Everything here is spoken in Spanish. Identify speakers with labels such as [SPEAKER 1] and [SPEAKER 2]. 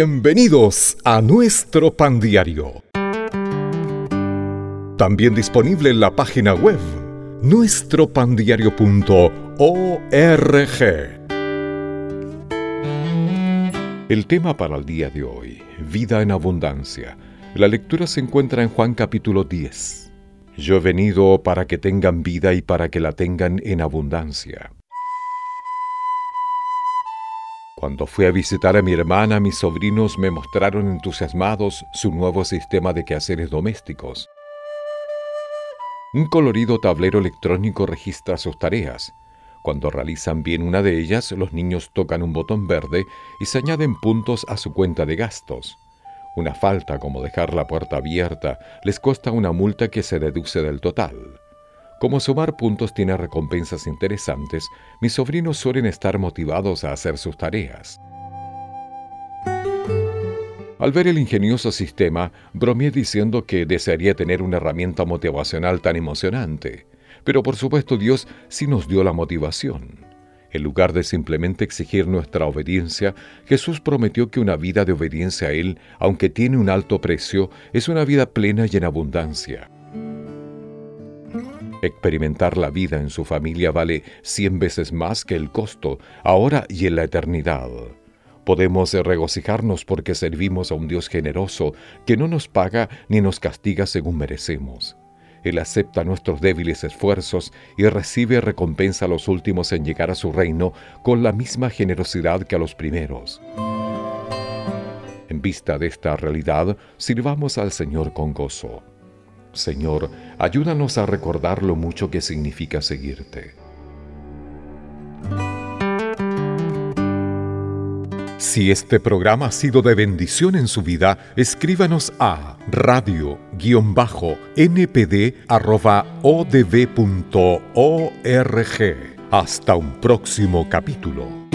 [SPEAKER 1] Bienvenidos a nuestro pan diario. También disponible en la página web nuestropandiario.org. El tema para el día de hoy, vida en abundancia. La lectura se encuentra en Juan capítulo 10. Yo he venido para que tengan vida y para que la tengan en abundancia. Cuando fui a visitar a mi hermana, mis sobrinos me mostraron entusiasmados su nuevo sistema de quehaceres domésticos. Un colorido tablero electrónico registra sus tareas. Cuando realizan bien una de ellas, los niños tocan un botón verde y se añaden puntos a su cuenta de gastos. Una falta como dejar la puerta abierta les cuesta una multa que se deduce del total. Como sumar puntos tiene recompensas interesantes, mis sobrinos suelen estar motivados a hacer sus tareas. Al ver el ingenioso sistema, bromeé diciendo que desearía tener una herramienta motivacional tan emocionante. Pero por supuesto Dios sí nos dio la motivación. En lugar de simplemente exigir nuestra obediencia, Jesús prometió que una vida de obediencia a Él, aunque tiene un alto precio, es una vida plena y en abundancia. Experimentar la vida en su familia vale cien veces más que el costo, ahora y en la eternidad. Podemos regocijarnos porque servimos a un Dios generoso que no nos paga ni nos castiga según merecemos. Él acepta nuestros débiles esfuerzos y recibe recompensa a los últimos en llegar a su reino con la misma generosidad que a los primeros. En vista de esta realidad, sirvamos al Señor con gozo. Señor, ayúdanos a recordar lo mucho que significa seguirte. Si este programa ha sido de bendición en su vida, escríbanos a radio-npd.odb.org. Hasta un próximo capítulo.